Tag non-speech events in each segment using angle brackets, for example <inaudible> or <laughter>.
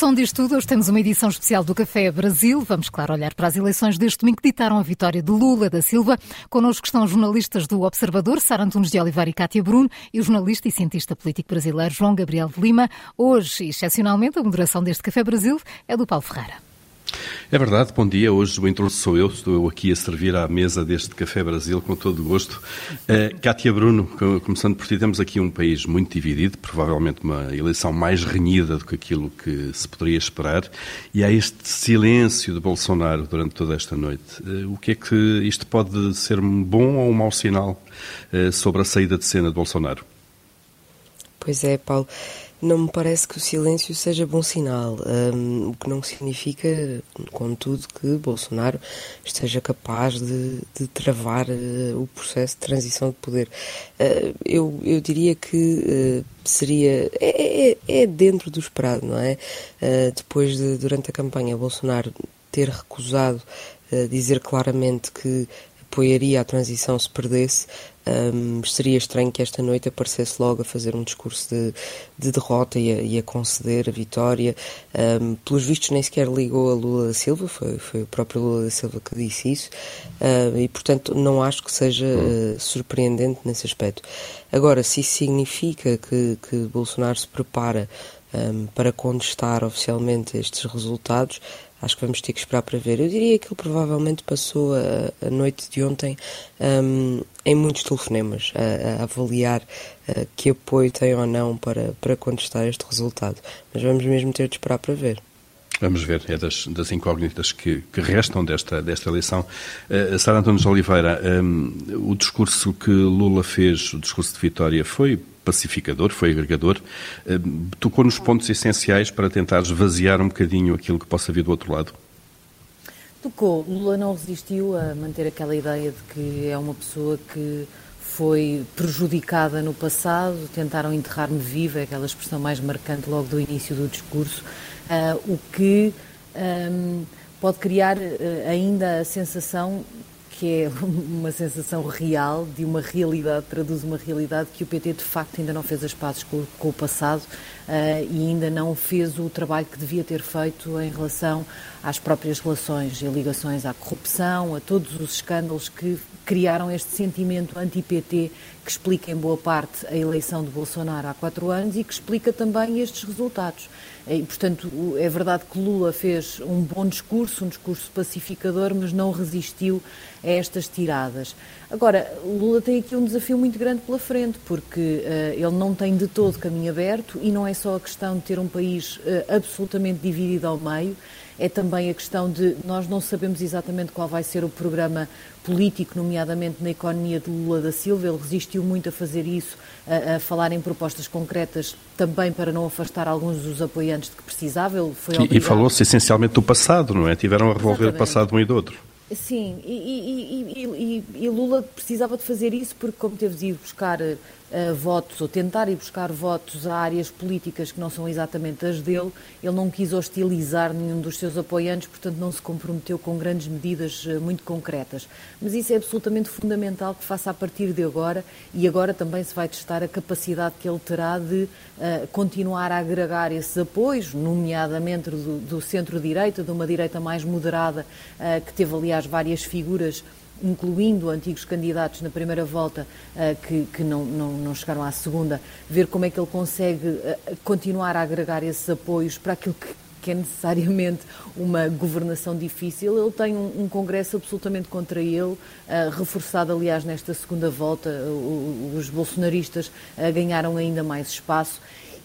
som diz tudo. Hoje temos uma edição especial do Café Brasil. Vamos, claro, olhar para as eleições deste domingo que ditaram a vitória de Lula da Silva. Connosco estão os jornalistas do Observador, Sara Antunes de Oliveira e Cátia Bruno, e o jornalista e cientista político brasileiro João Gabriel de Lima. Hoje, excepcionalmente, a moderação deste Café Brasil é do Paulo Ferreira. É verdade, bom dia. Hoje o introdutor sou eu, estou eu aqui a servir à mesa deste Café Brasil com todo o gosto. Uh, Bruno, começando por ti, temos aqui um país muito dividido, provavelmente uma eleição mais renhida do que aquilo que se poderia esperar, e há este silêncio de Bolsonaro durante toda esta noite. Uh, o que é que isto pode ser um bom ou um mau sinal uh, sobre a saída de cena de Bolsonaro? Pois é, Paulo. Não me parece que o silêncio seja bom sinal, um, o que não significa, contudo, que Bolsonaro esteja capaz de, de travar uh, o processo de transição de poder. Uh, eu, eu diria que uh, seria. É, é, é, dentro do esperado, não é? depois de, durante a campanha, Bolsonaro ter recusado dizer claramente que apoiaria a transição se perdesse, um, seria estranho que esta noite aparecesse logo a fazer um discurso de, de derrota e a, e a, conceder a vitória. Um, pelos vistos, nem sequer ligou a Lula da Silva, foi, foi o próprio Lula da Silva que disse isso, uh, e portanto não acho que seja uh, surpreendente nesse aspecto. Agora, se isso significa que, que Bolsonaro se prepara um, para contestar oficialmente estes resultados, acho que vamos ter que esperar para ver. Eu diria que ele provavelmente passou a, a noite de ontem um, em muitos telefonemas, a, a avaliar uh, que apoio tem ou não para, para contestar este resultado. Mas vamos mesmo ter de esperar para ver. Vamos ver, é das, das incógnitas que, que, restam desta, desta eleição. Uh, Sara de Oliveira, um, o discurso que Lula fez, o discurso de vitória, foi pacificador, foi agregador, uh, tocou nos pontos essenciais para tentar esvaziar um bocadinho aquilo que possa vir do outro lado? Tocou. Lula não resistiu a manter aquela ideia de que é uma pessoa que foi prejudicada no passado, tentaram enterrar-me viva, é aquela expressão mais marcante logo do início do discurso, o que um, pode criar uh, ainda a sensação que é <laughs> uma sensação real, de uma realidade, traduz uma realidade que o PT de facto ainda não fez as pazes com, com o passado e ainda não fez o trabalho que devia ter feito em relação às próprias relações e ligações à corrupção, a todos os escândalos que criaram este sentimento anti-PT que explica em boa parte a eleição de Bolsonaro há quatro anos e que explica também estes resultados. E, portanto, é verdade que Lula fez um bom discurso, um discurso pacificador, mas não resistiu a estas tiradas. Agora, Lula tem aqui um desafio muito grande pela frente, porque uh, ele não tem de todo caminho aberto e não é só a questão de ter um país uh, absolutamente dividido ao meio, é também a questão de nós não sabemos exatamente qual vai ser o programa político, nomeadamente na economia de Lula da Silva. Ele resistiu muito a fazer isso, a, a falar em propostas concretas, também para não afastar alguns dos apoiantes de que precisava. Ele foi e, e falou-se essencialmente do passado, não é? Tiveram a revolver o passado um e do outro. Sim, e, e, e, e, Lula precisava de fazer isso porque, como teve de ir buscar uh, votos, ou tentar ir buscar votos a áreas políticas que não são exatamente as dele, ele não quis hostilizar nenhum dos seus apoiantes, portanto não se comprometeu com grandes medidas uh, muito concretas. Mas isso é absolutamente fundamental que faça a partir de agora e agora também se vai testar a capacidade que ele terá de uh, continuar a agregar esses apoios, nomeadamente do, do centro-direita, de uma direita mais moderada, que teve aliás várias figuras incluindo antigos candidatos na primeira volta uh, que, que não, não, não, chegaram à segunda, ver como é que ele consegue uh, continuar a agregar esses apoios para aquilo que, que é necessariamente uma governação difícil. Ele tem um, um Congresso absolutamente contra ele, uh, reforçado, aliás, nesta segunda volta. os bolsonaristas ganharam ainda mais espaço.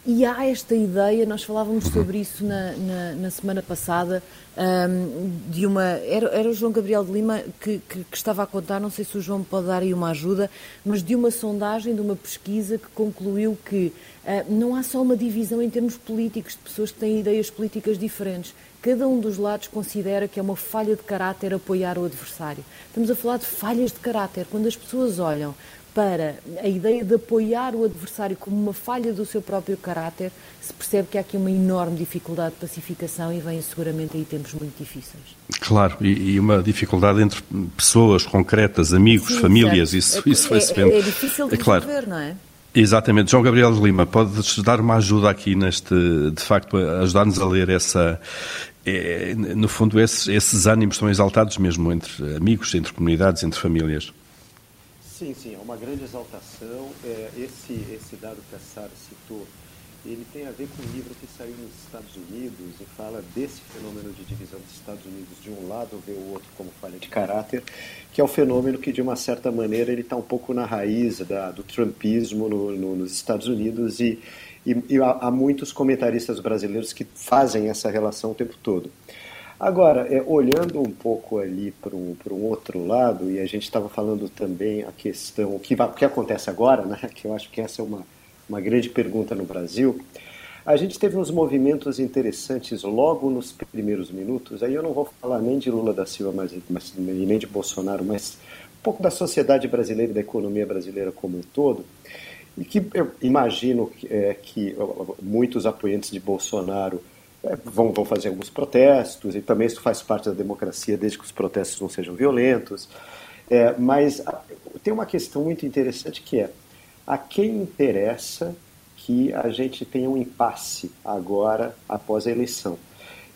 E há esta ideia, nós falávamos sobre isso na, na, na semana passada, um, de uma. Era, era, o João Gabriel de Lima que, que, que, estava a contar, não sei se o João pode dar aí uma ajuda, mas de uma sondagem, de uma pesquisa que concluiu que uh, não há só uma divisão em termos políticos, de pessoas que têm ideias políticas diferentes. Cada um dos lados considera que é uma falha de caráter apoiar o adversário. Estamos a falar de falhas de caráter. Quando as pessoas olham para a ideia de apoiar o adversário como uma falha do seu próprio caráter, se percebe que há aqui uma enorme dificuldade de pacificação e vêm seguramente aí tempos muito difíceis. Claro, e, e uma dificuldade entre pessoas concretas, amigos, Sim, famílias, certo. isso, isso vai-se vendo. É, é difícil de é, claro. resolver, não é? Exatamente. João Gabriel Lima, podes dar uma ajuda aqui neste, de facto, ajudar-nos a ler essa, é, no fundo, esses, esses ânimos estão exaltados mesmo entre amigos, entre comunidades, entre famílias. Sim, sim, é uma grande exaltação. É, esse, esse dado que a Sara citou, ele tem a ver com um livro que saiu nos Estados Unidos e fala desse fenômeno de divisão dos Estados Unidos de um lado ver o outro como falha de caráter, que é um fenômeno que de uma certa maneira ele está um pouco na raiz da, do trumpismo no, no, nos Estados Unidos e, e, e há, há, muitos comentaristas brasileiros que fazem essa relação o tempo todo. Agora, é, olhando um pouco ali para um, um outro lado, e a gente estava falando também a questão, o que, o que acontece agora, né, <laughs> que eu acho que essa é uma, uma grande pergunta no Brasil, a gente teve uns movimentos interessantes logo nos primeiros minutos, aí eu não vou falar nem de Lula da Silva mas, mas, e nem de Bolsonaro, mas um pouco da sociedade brasileira e da economia brasileira como um todo, e que eu imagino que, é, que muitos apoiantes de Bolsonaro vão, vão fazer alguns protestos, e também isso faz parte da democracia, desde que os protestos não sejam violentos. É, mas tem uma questão muito interessante que é a quem interessa que a gente tenha um impasse agora após a eleição?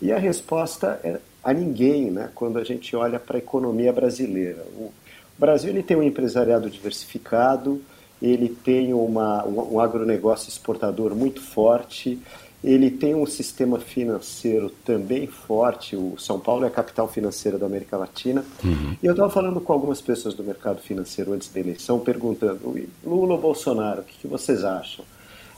E a resposta é a ninguém, né, quando a gente olha para a economia brasileira. O Brasil ele tem um empresariado diversificado, ele tem uma, um agronegócio exportador muito forte, ele tem um sistema financeiro também forte. O São Paulo é a capital financeira da América Latina. Uhum. E eu estava falando com algumas pessoas do mercado financeiro antes da eleição, perguntando: Lula ou Bolsonaro, o que, que vocês acham?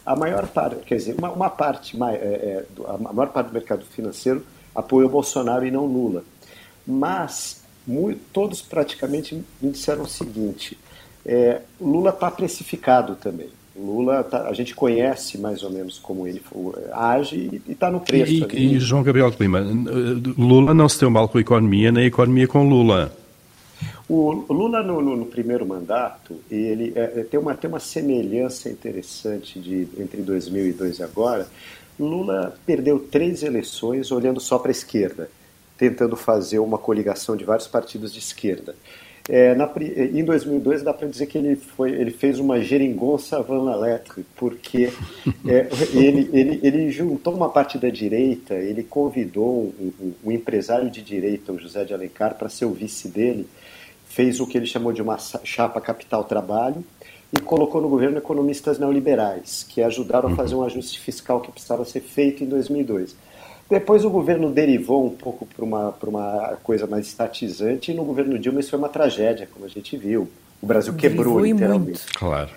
A maior parte, quer dizer, uma, uma parte, é, é, a maior parte do mercado financeiro apoia o Bolsonaro e não Lula. Mas muito, todos praticamente me disseram o seguinte: é, Lula está precificado também. Lula, tá, a gente conhece mais ou menos como ele age e está no preço. E, e, João Gabriel Clima, Lula não se deu mal com a economia, nem a economia com Lula. O Lula, no, no, no primeiro mandato, ele é tem, uma, tem uma semelhança interessante de, entre 2002 e agora. Lula perdeu três eleições olhando só para a esquerda, tentando fazer uma coligação de vários partidos de esquerda. É, na, em 2002 dá para dizer que ele, foi, ele fez uma geringonça van Lettre, porque é, ele, ele, ele juntou uma parte da direita, ele convidou um, um, um empresário de direita, o José de Alencar, para ser o vice dele, fez o que ele chamou de uma chapa capital-trabalho e colocou no governo economistas neoliberais, que ajudaram a fazer um ajuste fiscal que precisava ser feito em 2002. Depois o governo derivou um pouco para uma, uma coisa mais estatizante e no governo Dilma isso foi uma tragédia, como a gente viu. O Brasil quebrou derivou literalmente. Muito. Claro.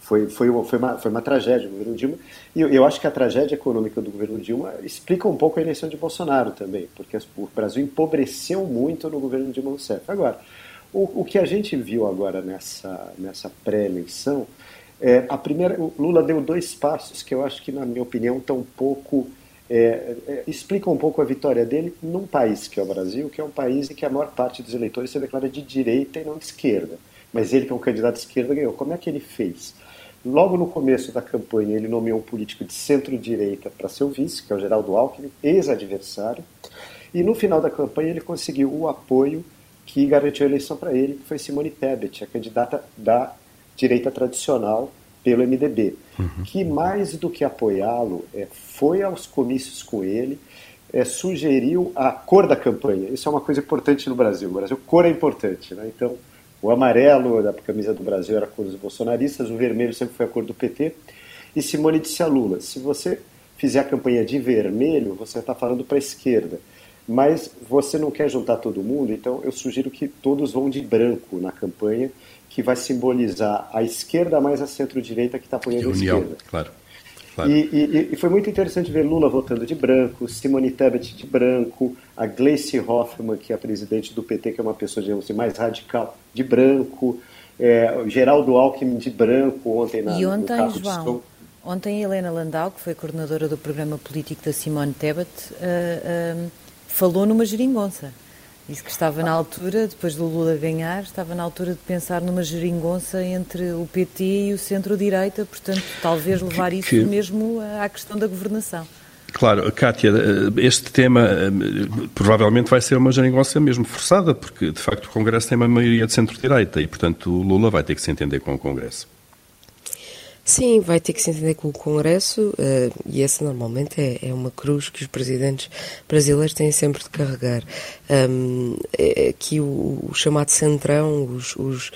Foi, foi, foi, uma, foi uma tragédia o governo Dilma. E eu, eu acho que a tragédia econômica do governo Dilma explica um pouco a eleição de Bolsonaro também, porque o Brasil empobreceu muito no governo Dilma Rousseff. Agora, o, o que a gente viu agora nessa, nessa pré-eleição, é, a primeira, o Lula deu dois passos que eu acho que, na minha opinião, estão um pouco é, é, explica um pouco a vitória dele num país que é o Brasil, que é um país em que a maior parte dos eleitores se declara de direita e não de esquerda. Mas ele, que é um candidato de esquerda, ganhou. Como é que ele fez? Logo no começo da campanha, ele nomeou um político de centro-direita para ser o vice, que é o Geraldo Alckmin, ex-adversário. E no final da campanha, ele conseguiu o apoio que garantiu a eleição para ele, que foi Simone Tebet, a candidata da direita tradicional pelo MDB, uhum. que mais do que apoiá-lo, é, foi aos comícios com ele, é, sugeriu a cor da campanha. Isso é uma coisa importante no Brasil. No Brasil, cor é importante. Né? Então, o amarelo da camisa do Brasil era a cor dos bolsonaristas, o vermelho sempre foi a cor do PT. E Simone disse a Lula: se você fizer a campanha de vermelho, você está falando para a esquerda. Mas você não quer juntar todo mundo, então eu sugiro que todos vão de branco na campanha que vai simbolizar a esquerda mais a centro-direita que está apoiando a esquerda. Claro. Claro. E, e, e, foi muito interessante ver Lula votando de branco, Simone Tebet de branco, a Gleice Hoffmann, que é a presidente do PT, que é uma pessoa digamos assim, mais radical, de branco, é, Geraldo Alckmin de branco ontem na E ontem, João, ontem Helena Landau, que foi coordenadora do programa político da Simone Tebet, uh, uh, falou numa geringonça. Disse que estava na altura, depois do Lula ganhar, estava na altura de pensar numa geringonça entre o PT e o centro-direita, portanto, talvez levar isso que... mesmo à questão da governação. Claro, Kátia, este tema eh, provavelmente vai ser uma geringonça mesmo forçada, porque de facto o Congresso tem uma maioria de centro-direita e, portanto, o Lula vai ter que se entender com o Congresso. Sim, vai ter que se entender com o Congresso uh, e essa normalmente é, é, uma cruz que os presidentes brasileiros têm sempre de carregar. Um, é, aqui o, o, chamado centrão, os, os,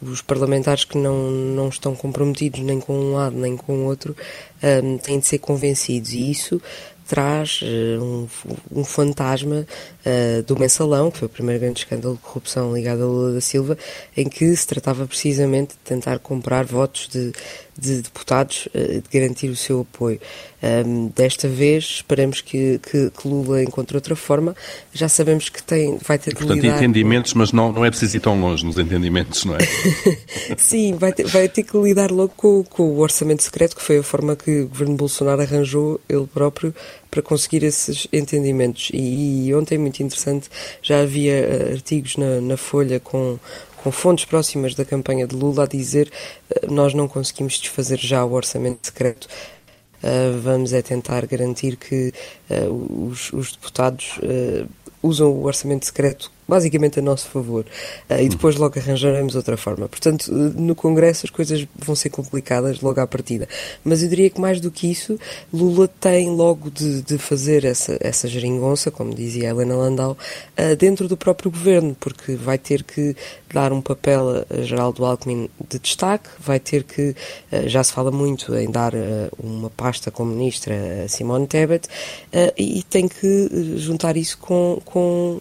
os, parlamentares que não, não estão comprometidos nem com um lado nem com o outro, um, têm de ser convencidos e isso traz uh, um, um, fantasma uh, do mensalão, que foi o primeiro grande escândalo de corrupção ligado a Lula da Silva, em que se tratava precisamente de tentar comprar votos de de deputados eh, de garantir o seu apoio. Um, desta vez esperamos que, que, que, Lula encontre outra forma. Já sabemos que tem, vai ter e, portanto, lidar... entendimentos, mas não, não é preciso ir tão longe nos entendimentos, não é? <laughs> Sim, vai ter, vai ter que lidar logo com, com o orçamento secreto, que foi a forma que o governo Bolsonaro arranjou ele próprio para conseguir esses entendimentos. E, e ontem, muito interessante, já havia uh, artigos na, na Folha com com fontes próximas da campanha de Lula a dizer eh, nós não conseguimos desfazer já o orçamento secreto. Uh, vamos é tentar garantir que uh, os, os, deputados uh, usam o orçamento secreto basicamente a nosso favor. Uh, e depois logo arranjaremos outra forma. Portanto, no Congresso as coisas vão ser complicadas logo à partida. Mas eu diria que mais do que isso, Lula tem logo de, de fazer essa, essa geringonça, como dizia Helena Landau, uh, dentro do próprio governo, porque vai ter que dar um papel a Geraldo Alckmin de destaque, vai ter que, uh, já se fala muito em dar uma pasta como ministra a Simone Tebet, e tem que juntar isso com, com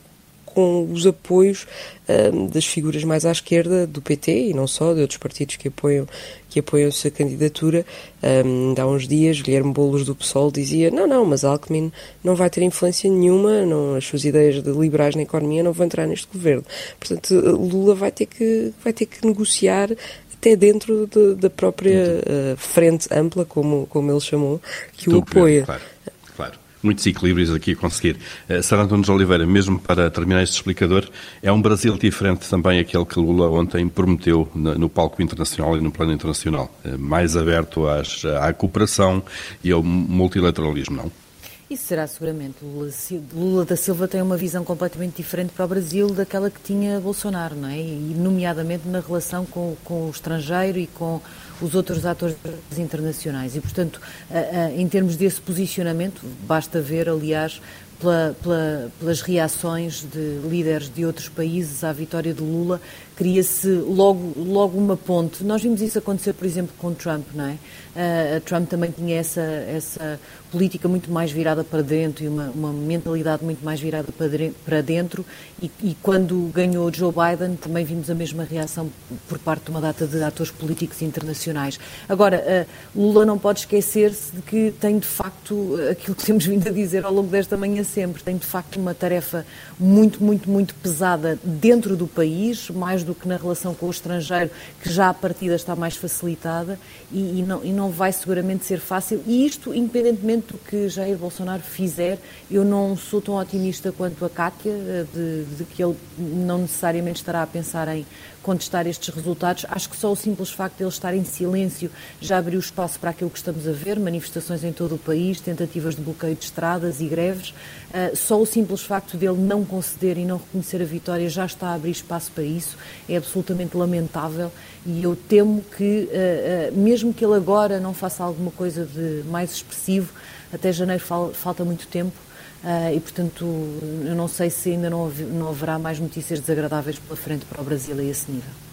com os apoios um, das figuras mais à esquerda do PT e não só, de outros partidos que apoiam que apoiam sua candidatura. Um, há uns dias, Guilherme Boulos do PSOL dizia: não, não, mas Alckmin não vai ter influência nenhuma, não, as suas ideias de liberais na economia não vão entrar neste governo. Portanto, Lula vai ter que, vai ter que negociar até dentro de, da própria uh, frente ampla, como, como ele chamou, que o apoia. Claro muitos equilíbrios aqui a conseguir. Uh, Sara Antunes de Oliveira, mesmo para terminar este explicador, é um Brasil diferente também aquele que Lula ontem prometeu no, palco internacional e no plano internacional, uh, mais aberto às, à cooperação e ao multilateralismo, não? Isso será seguramente. Lula, Lula, da Silva tem uma visão completamente diferente para o Brasil daquela que tinha Bolsonaro, não é? E, nomeadamente na relação com, com o estrangeiro e com os outros atores internacionais. E, portanto, em termos desse posicionamento, basta ver, aliás, pela, pela, pelas reações de líderes de outros países à vitória de Lula, cria-se logo, logo uma ponte. Nós vimos isso acontecer, por exemplo, com Trump, não é? Uh, Trump também tinha essa, essa política muito mais virada para dentro e uma, uma mentalidade muito mais virada para dentro e, e, quando ganhou Joe Biden também vimos a mesma reação por parte de uma data de atores políticos internacionais. Agora, uh, Lula não pode esquecer-se de que tem de facto aquilo que temos vindo a dizer ao longo desta manhã sempre, tem de facto uma tarefa muito, muito, muito pesada dentro do país, mais do que na relação com o estrangeiro, que já a partida está mais facilitada e, e, não, e não vai seguramente ser fácil. E isto, independentemente do que Jair Bolsonaro fizer, eu não sou tão otimista quanto a Cátia, eh, de, de que ele não necessariamente estará a pensar em contestar estes resultados. Acho que só o simples facto de ele estar em silêncio já abriu espaço para aquilo que estamos a ver, manifestações em todo o país, tentativas de bloqueio de estradas e greves. Uh, só o simples facto dele não conceder e não reconhecer a vitória já está a abrir espaço para isso. É absolutamente lamentável e eu temo que, uh, uh, mesmo que ele agora não faça alguma coisa de mais expressivo, até janeiro fal falta muito tempo, e, portanto, eu não sei se ainda não, não haverá mais notícias desagradáveis pela frente para o Brasil a esse nível.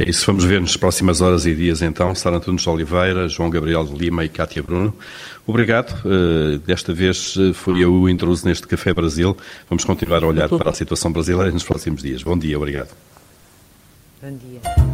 É isso, vamos ver nas próximas horas e dias então. Sara Antunes de Oliveira, João Gabriel de Lima e Cátia Bruno. Obrigado. Uh, desta vez uh, fui eu o intruso neste Café Brasil. Vamos continuar a olhar para a situação brasileira nos próximos dias. Bom dia, obrigado. Bom dia.